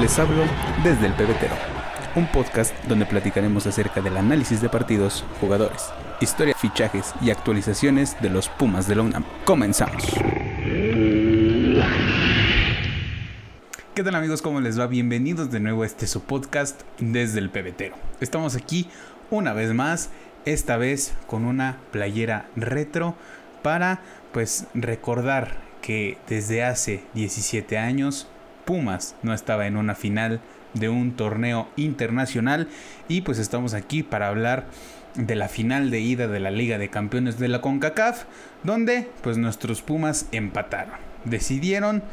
Les hablo desde el pebetero, un podcast donde platicaremos acerca del análisis de partidos, jugadores, historia, fichajes y actualizaciones de los Pumas de la UNAM. Comenzamos. ¿Qué tal amigos? ¿Cómo les va? Bienvenidos de nuevo a este su podcast desde el pebetero. Estamos aquí una vez más, esta vez con una playera retro para pues recordar que desde hace 17 años Pumas no estaba en una final de un torneo internacional y pues estamos aquí para hablar de la final de ida de la Liga de Campeones de la CONCACAF donde pues nuestros Pumas empataron. Decidieron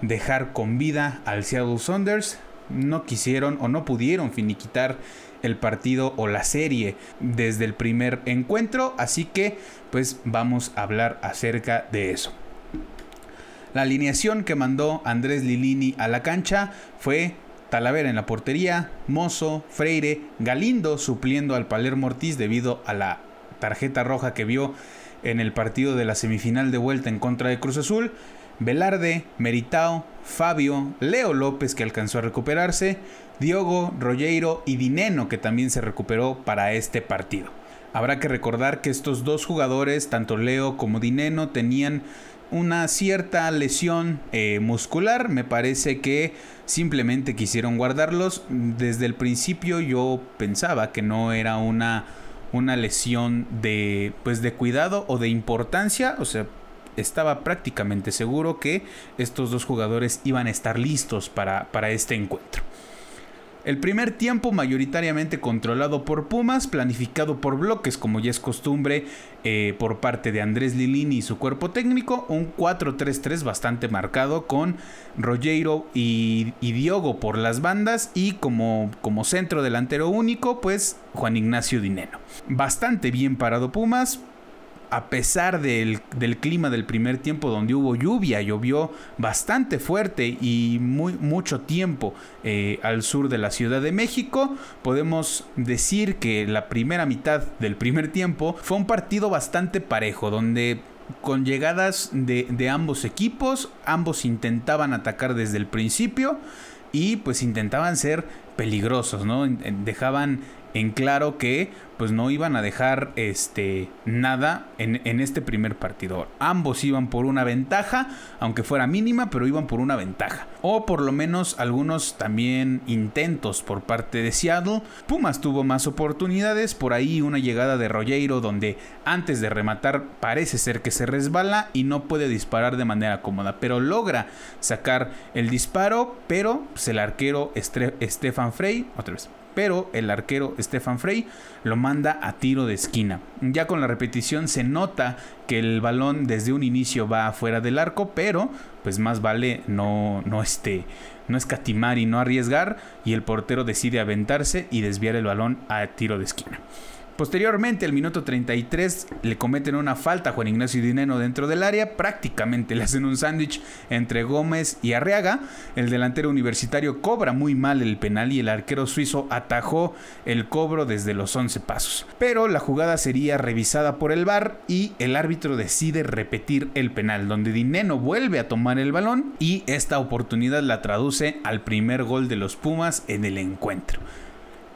dejar con vida al Seattle Saunders, no quisieron o no pudieron finiquitar el partido o la serie desde el primer encuentro, así que pues vamos a hablar acerca de eso. La alineación que mandó Andrés Lilini a la cancha fue Talavera en la portería, Mozo, Freire, Galindo supliendo al Palermo Ortiz debido a la tarjeta roja que vio en el partido de la semifinal de vuelta en contra de Cruz Azul, Velarde, Meritao, Fabio, Leo López que alcanzó a recuperarse, Diogo, Rogueiro y Dineno que también se recuperó para este partido. Habrá que recordar que estos dos jugadores, tanto Leo como Dineno, tenían una cierta lesión eh, muscular. Me parece que simplemente quisieron guardarlos. Desde el principio yo pensaba que no era una, una lesión de, pues de cuidado o de importancia. O sea, estaba prácticamente seguro que estos dos jugadores iban a estar listos para, para este encuentro. El primer tiempo mayoritariamente controlado por Pumas, planificado por bloques como ya es costumbre eh, por parte de Andrés Lilini y su cuerpo técnico, un 4-3-3 bastante marcado con Rogero y, Diogo por las bandas y como, como centro delantero único pues Juan Ignacio Dineno. Bastante bien parado Pumas, a pesar del, clima del primer tiempo donde hubo lluvia, llovió bastante fuerte y muy, mucho tiempo eh, al sur de la Ciudad de México, podemos decir que la primera mitad del primer tiempo fue un partido bastante parejo, donde con llegadas de, de ambos equipos, ambos intentaban atacar desde el principio y pues intentaban ser peligrosos, ¿no? Dejaban en claro que pues no iban a dejar este nada en, en, este primer partido. Ambos iban por una ventaja, aunque fuera mínima, pero iban por una ventaja. O por lo menos algunos también intentos por parte de Seattle. Pumas tuvo más oportunidades, por ahí una llegada de Rogueiro donde antes de rematar parece ser que se resbala y no puede disparar de manera cómoda, pero logra sacar el disparo, pero pues, el arquero Stefan Frey, otra vez, pero el arquero Stefan Frey lo manda a tiro de esquina. Ya con la repetición se nota que el balón desde un inicio va afuera del arco, pero pues más vale no, no, este, no escatimar y no arriesgar y el portero decide aventarse y desviar el balón a tiro de esquina. Posteriormente, al minuto 33, le cometen una falta a Juan Ignacio Dineno dentro del área. Prácticamente le hacen un sándwich entre Gómez y Arriaga. El delantero universitario cobra muy mal el penal y el arquero suizo atajó el cobro desde los 11 pasos. Pero la jugada sería revisada por el VAR y el árbitro decide repetir el penal, donde Dineno vuelve a tomar el balón y esta oportunidad la traduce al primer gol de los Pumas en el encuentro.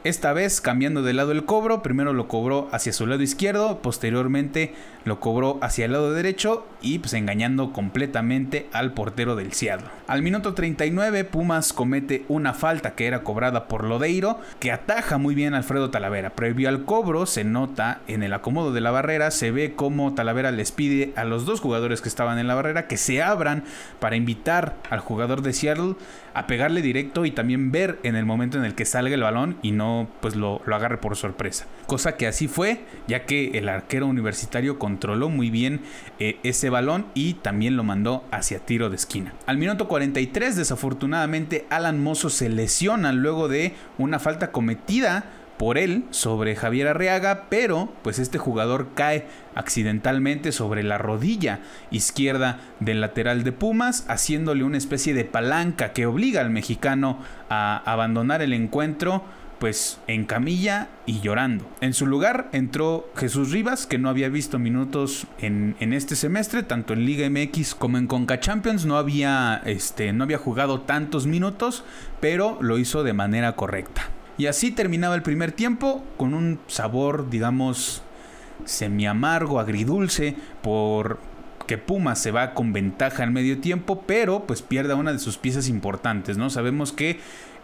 Esta vez cambiando de lado el cobro, primero lo cobró hacia su lado izquierdo, posteriormente lo cobró hacia el lado derecho y pues engañando completamente al portero del Seattle. Al minuto 39 Pumas comete una falta que era cobrada por Lodeiro que ataja muy bien a Alfredo Talavera. Previo al cobro se nota en el acomodo de la barrera, se ve como Talavera les pide a los dos jugadores que estaban en la barrera que se abran para invitar al jugador de Seattle a pegarle directo y también ver en el momento en el que salga el balón y no pues lo, agarre por sorpresa. Cosa que así fue, ya que el arquero universitario controló muy bien eh, ese balón y también lo mandó hacia tiro de esquina. Al minuto 43 desafortunadamente Alan Mozo se lesiona luego de una falta cometida por él sobre Javier Arriaga, pero pues este jugador cae accidentalmente sobre la rodilla izquierda del lateral de Pumas, haciéndole una especie de palanca que obliga al mexicano a abandonar el encuentro pues en camilla y llorando. En su lugar entró Jesús Rivas, que no había visto minutos en, este semestre, tanto en Liga MX como en Conca Champions, no había, este, no había jugado tantos minutos, pero lo hizo de manera correcta. Y así terminaba el primer tiempo con un sabor, digamos, semi amargo, agridulce, por que Pumas se va con ventaja al medio tiempo, pero pues pierde una de sus piezas importantes, ¿no? Sabemos que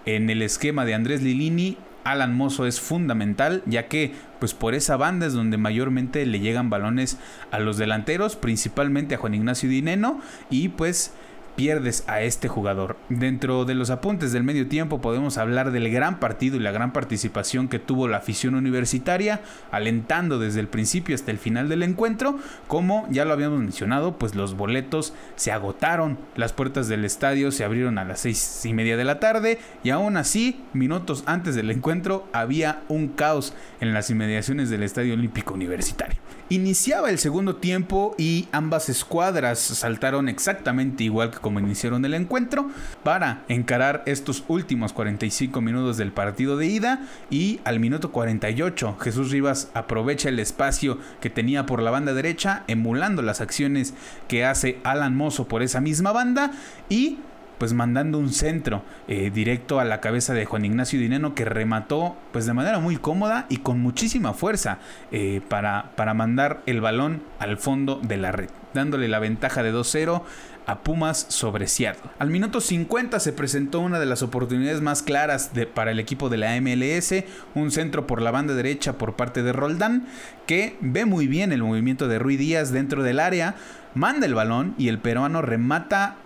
en el esquema de Andrés Lilini Alan Mozo es fundamental, ya que pues por esa banda es donde mayormente le llegan balones a los delanteros, principalmente a Juan Ignacio Dineno y pues pierdes a este jugador. Dentro de los apuntes del medio tiempo podemos hablar del gran partido y la gran participación que tuvo la afición universitaria, alentando desde el principio hasta el final del encuentro. Como ya lo habíamos mencionado, pues los boletos se agotaron, las puertas del estadio se abrieron a las seis y media de la tarde y aún así, minutos antes del encuentro, había un caos en las inmediaciones del Estadio Olímpico Universitario. Iniciaba el segundo tiempo y ambas escuadras saltaron exactamente igual que como iniciaron el encuentro para encarar estos últimos 45 minutos del partido de ida y al minuto 48 Jesús Rivas aprovecha el espacio que tenía por la banda derecha emulando las acciones que hace Alan Mozo por esa misma banda y pues mandando un centro eh, directo a la cabeza de Juan Ignacio Dineno que remató pues de manera muy cómoda y con muchísima fuerza eh, para, para mandar el balón al fondo de la red, dándole la ventaja de 2-0 a Pumas sobre Seattle. Al minuto 50 se presentó una de las oportunidades más claras para el equipo de la MLS, un centro por la banda derecha por parte de Roldán, que ve muy bien el movimiento de Rui Díaz dentro del área, manda el balón y el peruano remata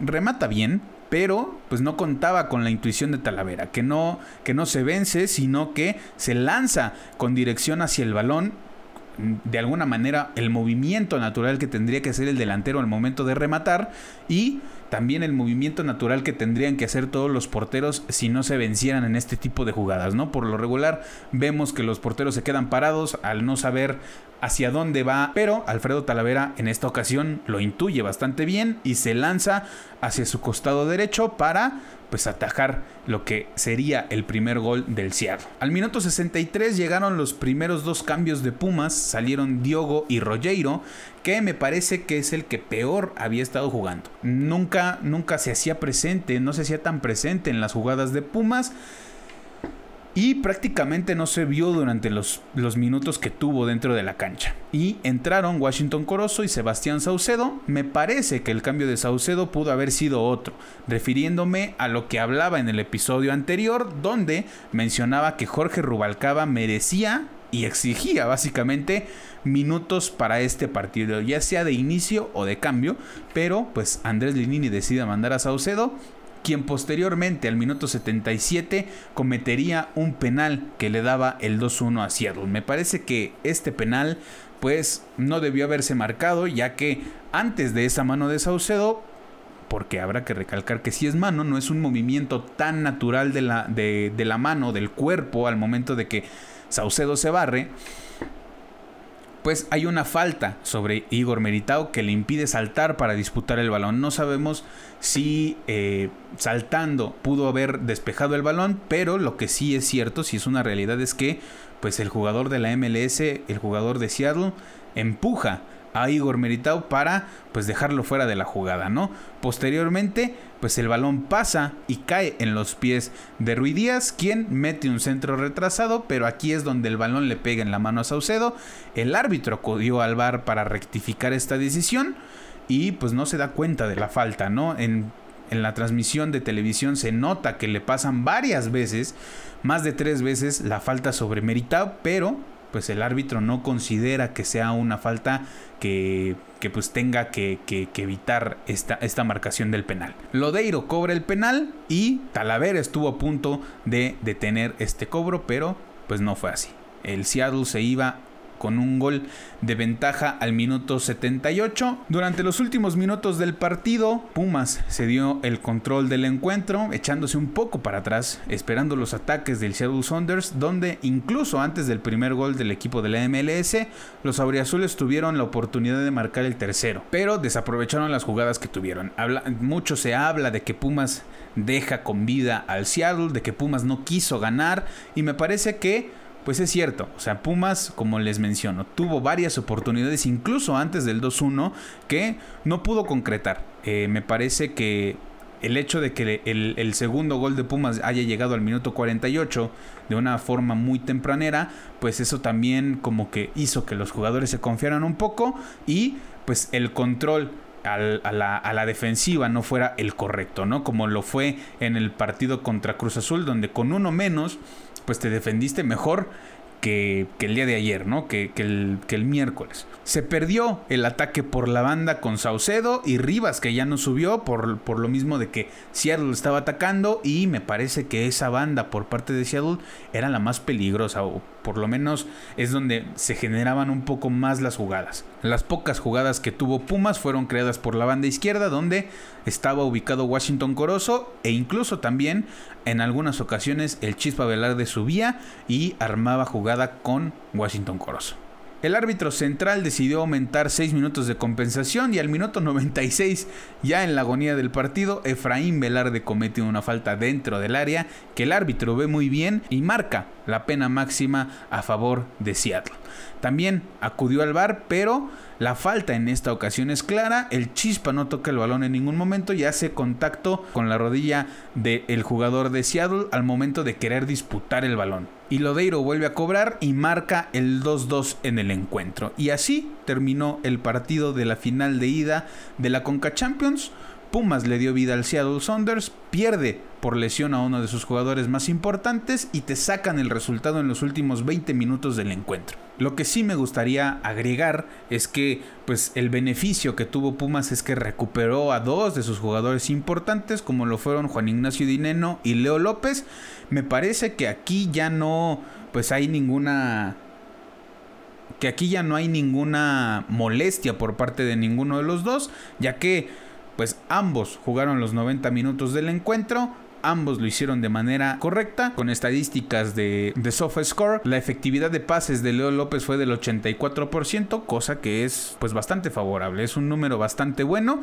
remata bien, pero pues no contaba con la intuición de Talavera, que no, que no se vence, sino que se lanza con dirección hacia el balón. De alguna manera, el movimiento natural que tendría que hacer el delantero al momento de rematar y también el movimiento natural que tendrían que hacer todos los porteros si no se vencieran en este tipo de jugadas, ¿no? Por lo regular vemos que los porteros se quedan parados al no saber hacia dónde va, pero Alfredo Talavera en esta ocasión lo intuye bastante bien y se lanza hacia su costado derecho para pues atajar lo que sería el primer gol del Seattle. Al minuto 63 llegaron los primeros dos cambios de Pumas, salieron Diogo y Rogero, que me parece que es el que peor había estado jugando. Nunca nunca se hacía presente, no se hacía tan presente en las jugadas de Pumas y prácticamente no se vio durante los, los, minutos que tuvo dentro de la cancha. Y entraron Washington Corozo y Sebastián Saucedo. Me parece que el cambio de Saucedo pudo haber sido otro, refiriéndome a lo que hablaba en el episodio anterior, donde mencionaba que Jorge Rubalcaba merecía y exigía básicamente minutos para este partido, ya sea de inicio o de cambio, pero pues Andrés Linini decide mandar a Saucedo quien posteriormente al minuto 77 cometería un penal que le daba el 2-1 a Seattle. Me parece que este penal pues no debió haberse marcado ya que antes de esa mano de Saucedo porque habrá que recalcar que si es mano, no es un movimiento tan natural de la, de, de la mano, del cuerpo, al momento de que Saucedo se barre, pues hay una falta sobre Igor Meritao que le impide saltar para disputar el balón. No sabemos si eh, saltando pudo haber despejado el balón, pero lo que sí es cierto, si es una realidad, es que pues el jugador de la MLS, el jugador de Seattle, empuja a Igor Meritao para pues dejarlo fuera de la jugada, ¿no? Posteriormente, pues el balón pasa y cae en los pies de Rui Díaz, quien mete un centro retrasado, pero aquí es donde el balón le pega en la mano a Saucedo. El árbitro acudió al bar para rectificar esta decisión y pues no se da cuenta de la falta, ¿no? En, en la transmisión de televisión se nota que le pasan varias veces, más de tres veces, la falta sobre Meritao, pero pues el árbitro no considera que sea una falta que, que pues tenga que, que, evitar esta, esta, marcación del penal. Lodeiro cobra el penal y Talavera estuvo a punto de detener este cobro, pero pues no fue así. El Seattle se iba con un gol de ventaja al minuto 78. Durante los últimos minutos del partido, Pumas se dio el control del encuentro, echándose un poco para atrás, esperando los ataques del Seattle Saunders, donde incluso antes del primer gol del equipo de la MLS, los auriazules tuvieron la oportunidad de marcar el tercero, pero desaprovecharon las jugadas que tuvieron. mucho se habla de que Pumas deja con vida al Seattle, de que Pumas no quiso ganar y me parece que pues es cierto, o sea, Pumas, como les menciono, tuvo varias oportunidades incluso antes del 2-1 que no pudo concretar. Eh, me parece que el hecho de que el, el, segundo gol de Pumas haya llegado al minuto 48 de una forma muy tempranera, pues eso también como que hizo que los jugadores se confiaran un poco y pues el control a, la, defensiva no fuera el correcto, ¿no? Como lo fue en el partido contra Cruz Azul, donde con uno menos, pues te defendiste mejor que, el día de ayer, ¿no? Que, el, que, el, miércoles. Se perdió el ataque por la banda con Saucedo y Rivas, que ya no subió por, por lo mismo de que Seattle estaba atacando y me parece que esa banda por parte de Seattle era la más peligrosa por lo menos es donde se generaban un poco más las jugadas. Las pocas jugadas que tuvo Pumas fueron creadas por la banda izquierda donde estaba ubicado Washington Corozo e incluso también en algunas ocasiones el Chispa Velarde subía y armaba jugada con Washington Corozo. El árbitro central decidió aumentar 6 minutos de compensación y al minuto 96, ya en la agonía del partido, Efraín Velarde comete una falta dentro del área que el árbitro ve muy bien y marca la pena máxima a favor de Seattle. También acudió al bar, pero la falta en esta ocasión es clara. El Chispa no toca el balón en ningún momento y hace contacto con la rodilla del jugador de Seattle al momento de querer disputar el balón. Y Lodeiro vuelve a cobrar y marca el 2-2 en el encuentro. Y así terminó el partido de la final de ida de la Conca Champions Pumas le dio vida al Seattle Saunders, pierde por lesión a uno de sus jugadores más importantes y te sacan el resultado en los últimos 20 minutos del encuentro. Lo que sí me gustaría agregar es que pues el beneficio que tuvo Pumas es que recuperó a dos de sus jugadores importantes como lo fueron Juan Ignacio Dineno y Leo López. Me parece que aquí ya no pues hay ninguna que aquí ya no hay ninguna molestia por parte de ninguno de los dos, ya que pues ambos jugaron los 90 minutos del encuentro. Ambos lo hicieron de manera correcta, con estadísticas de, de SofaScore. La efectividad de pases de Leo López fue del 84%, cosa que es pues bastante favorable. Es un número bastante bueno,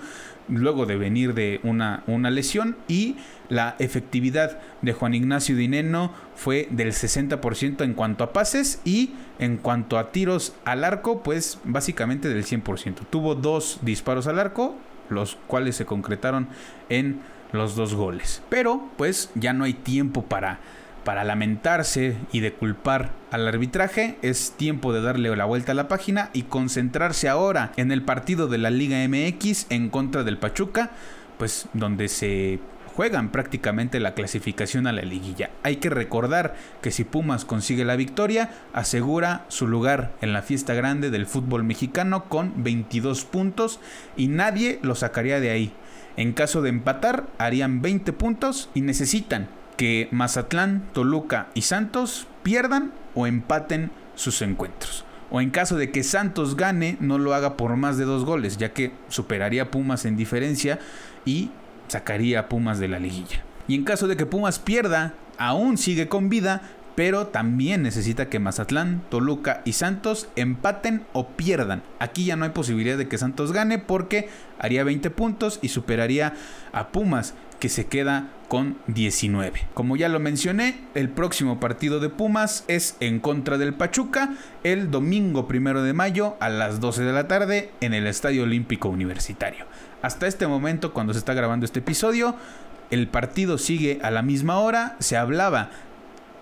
luego de venir de una, una lesión. Y la efectividad de Juan Ignacio Dineno fue del 60% en cuanto a pases y en cuanto a tiros al arco, pues básicamente del 100%. Tuvo dos disparos al arco, los cuales se concretaron en los dos goles. Pero pues ya no hay tiempo para, para lamentarse y de culpar al arbitraje, es tiempo de darle la vuelta a la página y concentrarse ahora en el partido de la Liga MX en contra del Pachuca, pues donde se juegan prácticamente la clasificación a la liguilla. Hay que recordar que si Pumas consigue la victoria, asegura su lugar en la fiesta grande del fútbol mexicano con 22 puntos y nadie lo sacaría de ahí. En caso de empatar, harían 20 puntos y necesitan que Mazatlán, Toluca y Santos pierdan o empaten sus encuentros. O en caso de que Santos gane, no lo haga por más de dos goles, ya que superaría a Pumas en diferencia y sacaría a Pumas de la liguilla. Y en caso de que Pumas pierda, aún sigue con vida, pero también necesita que Mazatlán, Toluca y Santos empaten o pierdan. Aquí ya no hay posibilidad de que Santos gane porque haría 20 puntos y superaría a Pumas que se queda con 19. Como ya lo mencioné, el próximo partido de Pumas es en contra del Pachuca el domingo primero de mayo a las 12 de la tarde en el Estadio Olímpico Universitario. Hasta este momento, cuando se está grabando este episodio, el partido sigue a la misma hora. Se hablaba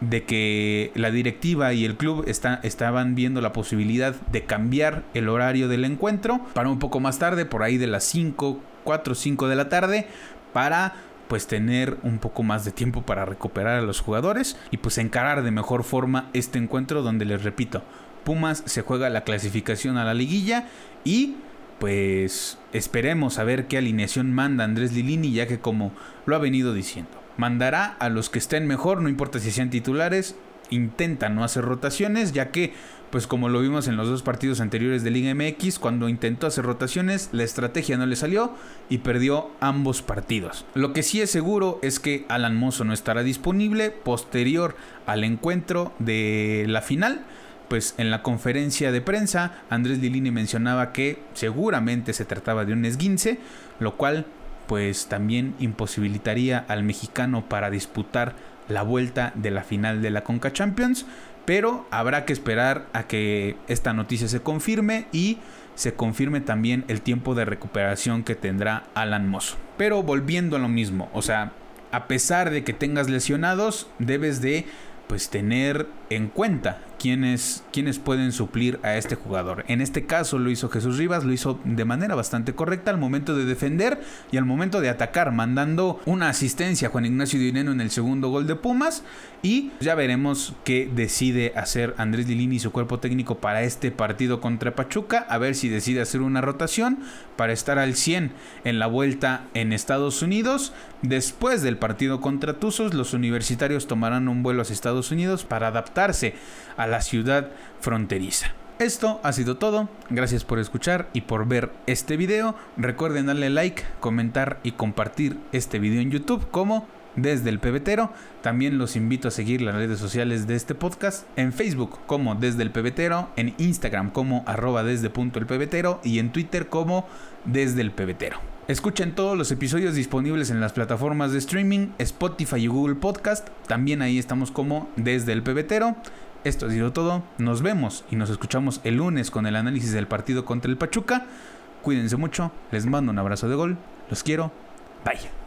de que la directiva y el club estaban viendo la posibilidad de cambiar el horario del encuentro para un poco más tarde, por ahí de las 5, 4, 5 de la tarde, para pues tener un poco más de tiempo para recuperar a los jugadores y pues encarar de mejor forma este encuentro donde les repito, Pumas se juega la clasificación a la liguilla y pues esperemos a ver qué alineación manda Andrés Lilini, ya que como lo ha venido diciendo, mandará a los que estén mejor, no importa si sean titulares, intenta no hacer rotaciones, ya que, pues como lo vimos en los dos partidos anteriores de Liga MX, cuando intentó hacer rotaciones, la estrategia no le salió y perdió ambos partidos. Lo que sí es seguro es que Alan Mozo no estará disponible posterior al encuentro de la final pues en la conferencia de prensa Andrés Lilini mencionaba que seguramente se trataba de un esguince, lo cual pues también imposibilitaría al mexicano para disputar la vuelta de la final de la Conca Champions, pero habrá que esperar a que esta noticia se confirme y se confirme también el tiempo de recuperación que tendrá Alan Mosso. Pero volviendo a lo mismo, o sea, a pesar de que tengas lesionados, debes de pues tener en cuenta quiénes, pueden suplir a este jugador. En este caso lo hizo Jesús Rivas, lo hizo de manera bastante correcta al momento de defender y al momento de atacar, mandando una asistencia a Juan Ignacio Dineno en el segundo gol de Pumas. Y ya veremos qué decide hacer Andrés Lilini y su cuerpo técnico para este partido contra Pachuca. A ver si decide hacer una rotación para estar al 100 en la vuelta en Estados Unidos. Después del partido contra Tuzos, los universitarios tomarán un vuelo a Estados Unidos para adaptarse a la ciudad fronteriza. Esto ha sido todo, gracias por escuchar y por ver este video. Recuerden darle like, comentar y compartir este video en YouTube como desde el pebetero. También los invito a seguir las redes sociales de este podcast en Facebook como desde el pebetero, en Instagram como arroba desde punto el pebetero y en Twitter como desde el pebetero. Escuchen todos los episodios disponibles en las plataformas de streaming, Spotify y Google Podcast. También ahí estamos como desde el pebetero. Esto ha sido todo. Nos vemos y nos escuchamos el lunes con el análisis del partido contra el Pachuca. Cuídense mucho. Les mando un abrazo de gol. Los quiero. Bye.